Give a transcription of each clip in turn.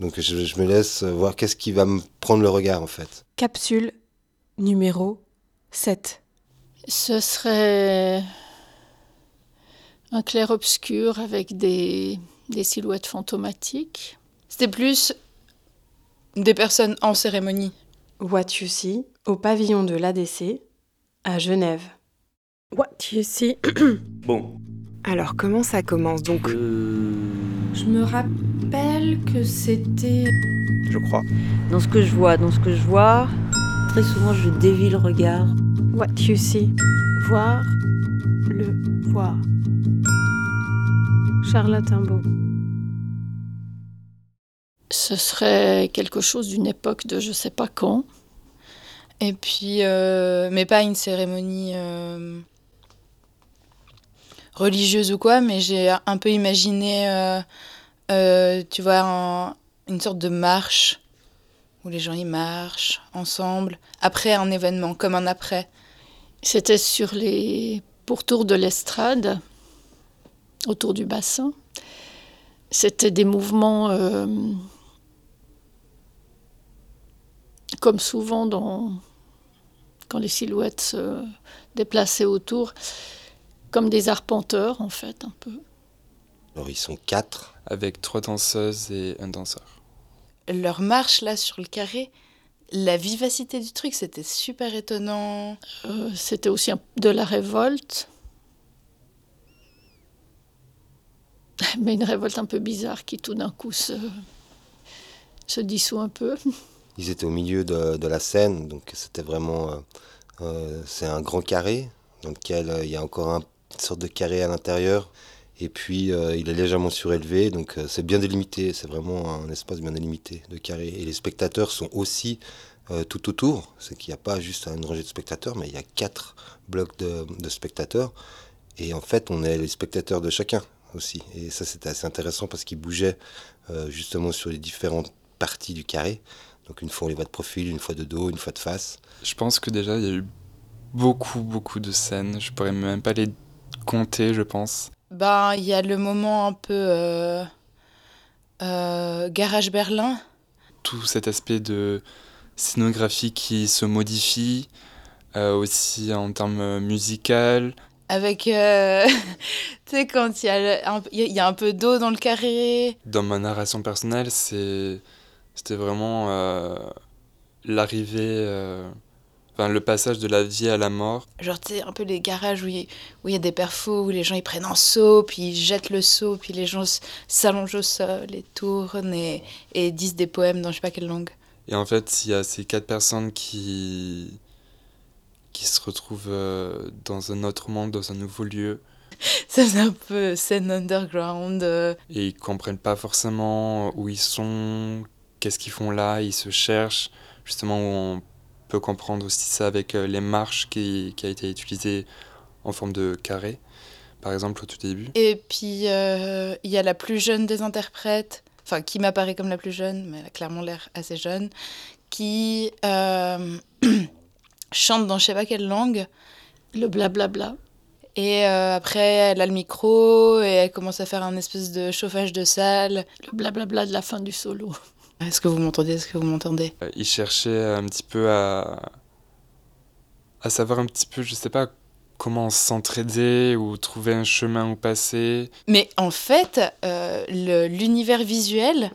Donc je, je me laisse voir qu'est-ce qui va me prendre le regard en fait. Capsule numéro 7. Ce serait un clair-obscur avec des, des silhouettes fantomatiques. C'était plus des personnes en cérémonie. What You See au pavillon de l'ADC à Genève. What You See. Bon, Alors comment ça commence donc? Euh, Je me rappelle que c'était. je crois. Dans ce que je vois, dans ce que je vois, très souvent je dévie le regard. What You See. Voir le voir. Charlotte Imbeau. Ce serait quelque chose d'une époque de je sais pas quand. Et puis, euh, mais pas une cérémonie euh, religieuse ou quoi, mais j'ai un peu imaginé, euh, euh, tu vois, un- une sorte de marche où les gens y marchent ensemble après un événement, comme un après. C'était sur les pourtours de l'estrade, autour du bassin. C'était des mouvements, euh, comme souvent dans, quand les silhouettes se déplaçaient autour, comme des arpenteurs en fait, un peu. Alors ils sont quatre. avec trois danseuses et un danseur. Leur marche là sur le carré, la vivacité du truc, c'était super étonnant. Euh, C'était aussi un- de la révolte. Mais une révolte un peu bizarre qui tout d'un coup se, se dissout un peu. Ils étaient au milieu de, de la scène, donc c'était vraiment. euh, euh, c'est un grand carré dans lequel euh, il y a encore un- sorte de carré à l'intérieur. Et puis euh, il est légèrement surélevé, donc euh, c'est bien délimité. C'est vraiment un espace bien délimité de carré. Et les spectateurs sont aussi euh, tout autour. C'est qu'il n'y a pas juste une rangée de spectateurs, mais il y a quatre blocs de, de spectateurs. Et en fait, on est les spectateurs de chacun aussi. Et ça, c'était assez intéressant parce qu'ils bougeaient justement sur les différentes parties du carré. Donc une fois on les voit de profil, une fois de dos, une fois de face. Je pense que déjà, il y a eu beaucoup, beaucoup de scènes. Je pourrais même pas les compter, je pense. Ben, il y a le moment un peu euh, euh, garage Berlin. Tout cet aspect de scénographie qui se modifie, euh, aussi en termes musicaux. Avec, tu sais, quand il y, a le- un- il y a- il y a un peu d'eau dans le carré. Dans ma narration personnelle, c'est, c'était vraiment l'arrivée, enfin le passage de la vie à la mort. Genre, tu sais, un peu les garages où il où il y a des perfos, où les gens ils prennent un seau, puis ils jettent le seau, puis les gens s'allongent au sol et tournent et, et disent des poèmes dans je sais pas quelle langue. Et en fait, il y a ces quatre personnes qui, qui se retrouvent euh, dans un autre monde, dans un nouveau lieu, Ça faisait un peu scène underground. euh. et ils comprennent pas forcément où ils sont, qu'est-ce qu'ils font là, ils se cherchent. Justement, on peut comprendre aussi ça avec euh, les marches qui, qui a été utilisées en forme de carré, par exemple au tout début. Et puis, euh, il y a la plus jeune des interprètes, enfin, qui m'apparaît comme la plus jeune, mais elle a clairement l'air assez jeune, qui euh, chante dans je sais pas quelle langue. Le blablabla. Et euh, après, elle a le micro et elle commence à faire un espèce de chauffage de salle. Le blablabla de la fin du solo. Est-ce que vous m'entendez Est-ce que vous m'entendez? Euh, Ils cherchaient un petit peu à, à savoir un petit peu, je sais pas, comment s'entraider ou trouver un chemin où passer. Mais en fait, euh, l'univers visuel,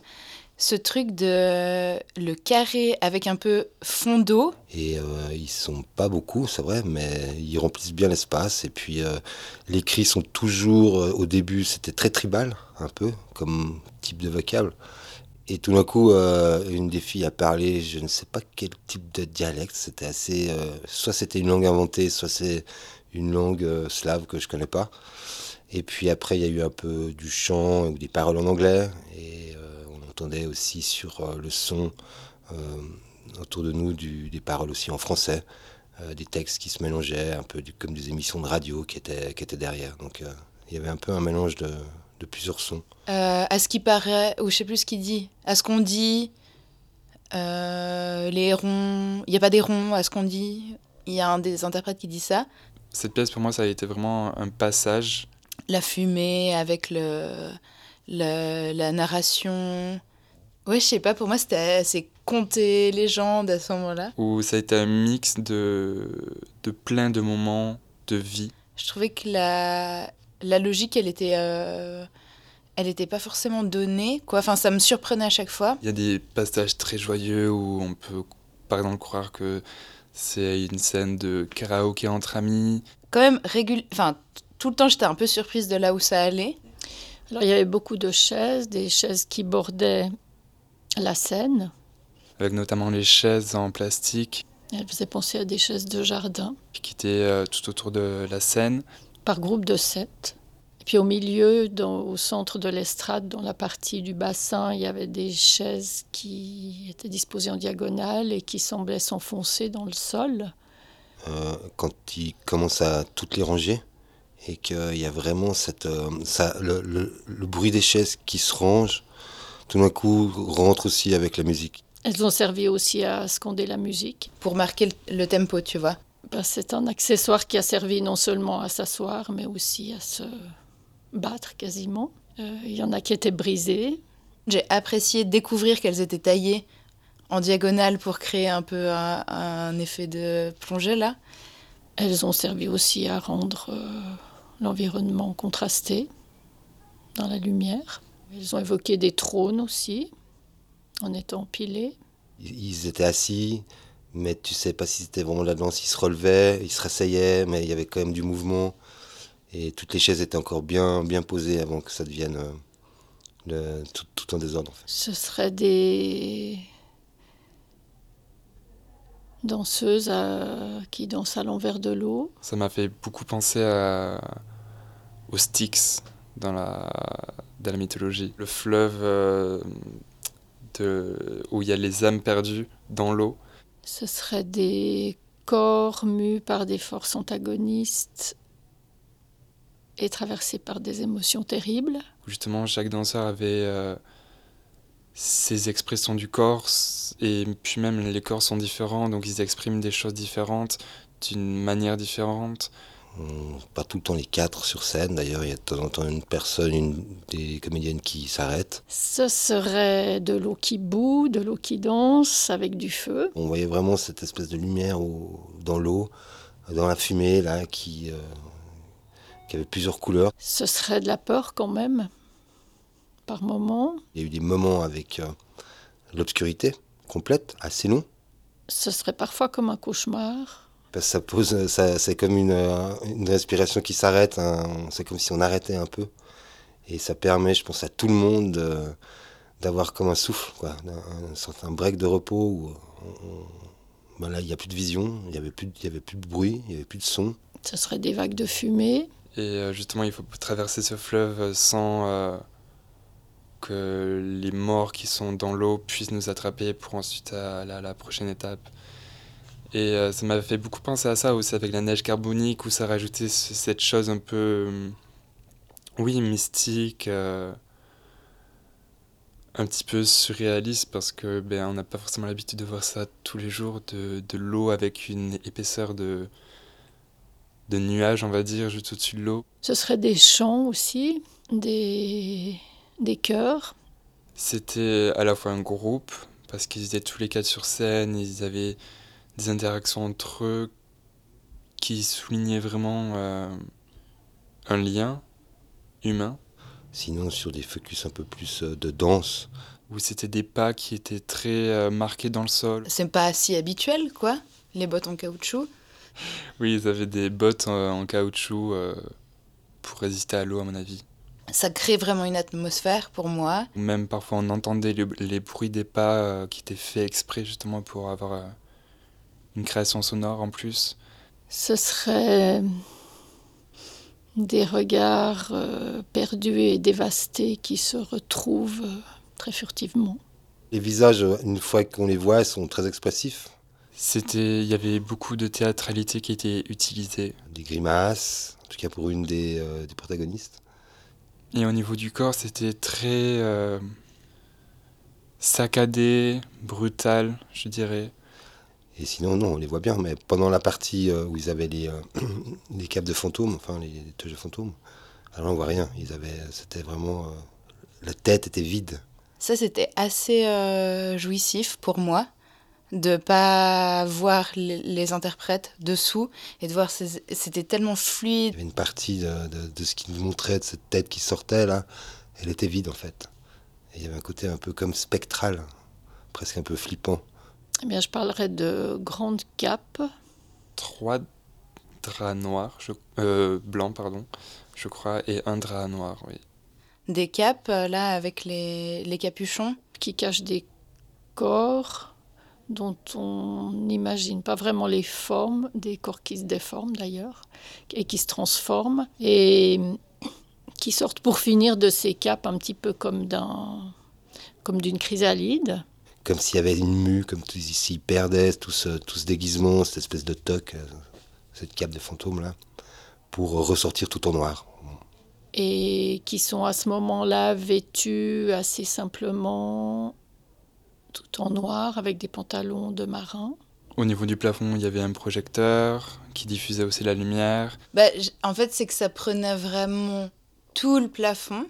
ce truc de le carré avec un peu fond d'eau, Et euh, ils sont pas beaucoup, c'est vrai, mais ils remplissent bien l'espace. Et puis euh, les cris sont toujours, au début, c'était très tribal, un peu, comme type de vocable. Et tout d'un coup, euh, une des filles a parlé, je ne sais pas quel type de dialecte, c'était assez... euh, soit c'était une langue inventée, soit c'est une langue euh, slave que je connais pas. Et puis après, il y a eu un peu du chant ou des paroles en anglais. Et on entendait aussi sur le son autour de nous des paroles aussi en français, des textes qui se mélangeaient, un peu comme des émissions de radio qui étaient, qui étaient derrière. Donc il y avait un peu un mélange de, de plusieurs sons. euh, à ce qui paraît, ou je sais plus ce qu'il dit, à ce qu'on dit, euh, les ronds, il n'y a pas des ronds, à ce qu'on dit, il y a un des interprètes qui dit ça, Cette pièce, pour moi, ça a été vraiment un passage. la fumée avec le, le- la narration, Ouais, je sais pas, pour moi, c'était assez compter légendes à ce moment-là. Où ça a été un mix de, de plein de moments de vie. Je trouvais que la, la logique, elle était, euh, elle était pas forcément donnée, quoi. Enfin, ça me surprenait à chaque fois. Il y a des passages très joyeux où on peut, par exemple, croire que c'est une scène de karaoké entre amis. Quand même, régul... enfin, tout le temps, j'étais un peu surprise de là où ça allait. Alors il y avait beaucoup de chaises, des chaises qui bordaient la scène. avec notamment les chaises en plastique Elles faisaient penser à des chaises de jardin, qui étaient euh, tout autour de la scène. Par groupe de sept. Et puis au milieu, dans- au centre de l'estrade, dans la partie du bassin, il y avait des chaises qui étaient disposées en diagonale et qui semblaient s'enfoncer dans le sol. Euh, quand il commence à toutes les ranger et qu'il y a vraiment cette, euh, ça, le, le- le bruit des chaises qui se rangent, tout d'un coup rentre aussi avec la musique. Elles ont servi aussi à scander la musique. Pour marquer le, le tempo, tu vois. Ben, c'est un accessoire qui a servi non seulement à s'asseoir, mais aussi à se battre quasiment. Euh, Il y en a qui étaient brisés. J'ai apprécié découvrir qu'elles étaient taillées en diagonale pour créer un peu un, un effet de plongée, là. Elles ont servi aussi à rendre euh, l'environnement contrasté dans la lumière. Elles ont évoqué des trônes aussi, en étant empilés. Ils ils étaient assis, mais tu sais pas si c'était vraiment là-dedans, s'ils se relevaient, ils se rasseyaient, mais il y avait quand même du mouvement. Et toutes les chaises étaient encore bien, bien posées avant que ça devienne euh, le- tout, tout en désordre. En fait. Ce seraient des danseuses euh, qui dansent à l'envers de l'eau. Ça m'a fait beaucoup penser à, aux Styx dans la, dans la mythologie. Le fleuve euh, de, où il y a les âmes perdues dans l'eau. Ce seraient des corps mus par des forces antagonistes et traversés par des émotions terribles. justement chaque danseur avait euh, ses expressions du corps et puis même les corps sont différents donc ils expriment des choses différentes d'une manière différente On- Pas tout le temps les quatre sur scène, d'ailleurs, il y a de temps en temps une personne, une des comédiennes qui s'arrête. Ce serait de l'eau qui bout, de l'eau qui danse avec du feu. On voyait vraiment cette espèce de lumière au- dans l'eau, dans la fumée, là, qui, euh, qui avait plusieurs couleurs. Ce serait de la peur quand même, par moment. Il y a eu des moments avec euh, l'obscurité complète, assez long. Ce serait parfois comme un cauchemar. Parce que ça pose, ça, c'est comme une, euh, une respiration qui s'arrête, hein. c'est comme si on arrêtait un peu. Et ça permet, je pense, à tout le monde de- d'avoir comme un souffle, quoi, un, un certain break de repos où on- ben là, il n'y a plus de vision, il n'y avait, plus de- il y avait plus de bruit, il n'y avait plus de son. Ce serait des vagues de fumée. et euh, justement il faut traverser ce fleuve sans euh, que les morts qui sont dans l'eau puissent nous attraper pour ensuite aller à la prochaine étape et euh, ça m'avait fait beaucoup penser à ça aussi avec la neige carbonique où ça rajoutait ce- cette chose un peu euh, oui mystique euh, un petit peu surréaliste parce que ben on n'a pas forcément l'habitude de voir ça tous les jours de, de l'eau avec une épaisseur de de nuages on va dire juste au-dessus de l'eau Ce serait des chants aussi, des, des chœurs. c'était à la fois un groupe parce qu'ils étaient tous les quatre sur scène ils avaient des interactions entre eux qui soulignaient vraiment euh, un lien humain Sinon, sur des focus un peu plus euh, de danse, où c'était des pas qui étaient très euh, marqués dans le sol. C'est pas si habituel, quoi, les bottes en caoutchouc. Oui, ils avaient des bottes euh, en caoutchouc euh, pour résister à l'eau, à mon avis. Ça crée vraiment une atmosphère pour moi. Ou Même parfois, on entendait le- les bruits des pas euh, qui étaient faits exprès justement pour avoir euh, une création sonore en plus. Ce serait des regards euh, perdus et dévastés qui se retrouvent euh, très furtivement. les visages, euh, une fois qu'on les voit, sont très expressifs. C'était, il y avait beaucoup de théâtralité qui était utilisée. Des grimaces, en tout cas pour une des, euh, des protagonistes. Et au niveau du corps, c'était très euh, saccadé, brutal, je dirais. Et sinon, non, on les voit bien, mais pendant la partie euh, où ils avaient les, euh, les capes de fantômes, enfin les, les de fantômes, alors on voit rien. Ils avaient, c'était vraiment, euh, la tête était vide. Ça, c'était assez euh, jouissif pour moi de pas voir les, interprètes dessous et de voir ces- c'était tellement Il fluide. y avait une partie de, de- de ce qu'il nous montrait, de cette tête qui sortait là, elle était vide en fait. Et il y avait un côté un peu comme spectral, presque un peu flippant. Eh bien, je parlerai de grandes capes. Trois draps noirs, je- euh, blancs, pardon, je crois, et un drap noir, oui. Des capes, euh, là, avec les, les capuchons. qui cachent des corps dont on n'imagine pas vraiment les formes, des corps qui se déforment d'ailleurs, et qui se transforment, et qui sortent pour finir de ces capes un petit peu comme d'un comme d'une chrysalide. Comme s'il y avait une mue, comme s'ils perdaient tout ce, tout ce déguisement, cette espèce de toque, euh, cette cape de fantôme là, pour ressortir tout en noir. et qui sont à ce moment-là vêtus assez simplement, tout en noir, avec des pantalons de marin. Au niveau du plafond, il y avait un projecteur qui diffusait aussi la lumière. Bah, en fait, c'est que ça prenait vraiment tout le plafond.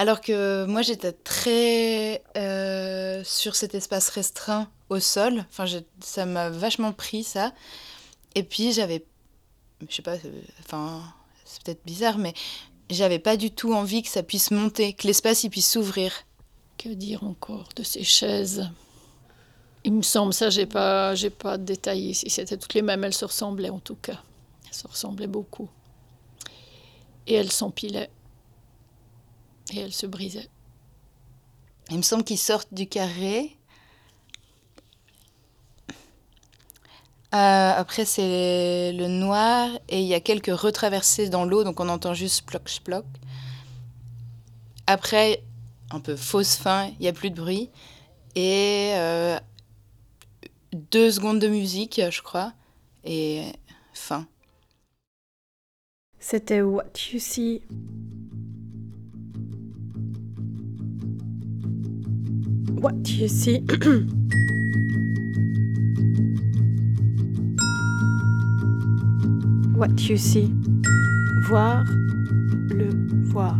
Alors que moi, j'étais très euh, sur cet espace restreint au sol. Enfin, j'ai- ça m'a vachement pris, ça. Et puis, j'avais. Je sais pas, euh, enfin, c'est peut-être bizarre, mais j'avais pas du tout envie que ça puisse monter, que l'espace il puisse s'ouvrir. Que dire encore de ces chaises? Il me semble, ça, j'ai pas, j'ai pas détaillé si c'était toutes les mêmes. Elles se ressemblaient en tout cas. Elles se ressemblaient beaucoup. Et elles s'empilaient. Et elles se brisaient. Il me semble qu'ils sortent du carré. Euh, après, c'est le noir et il y a quelques retraversées dans l'eau, donc on entend juste sploc, sploc. Après, un peu fausse fin, il n'y a plus de bruit. Et euh, deux secondes de musique, je crois, et fin. C'était What You See. What You See. What You See. Voir le voir.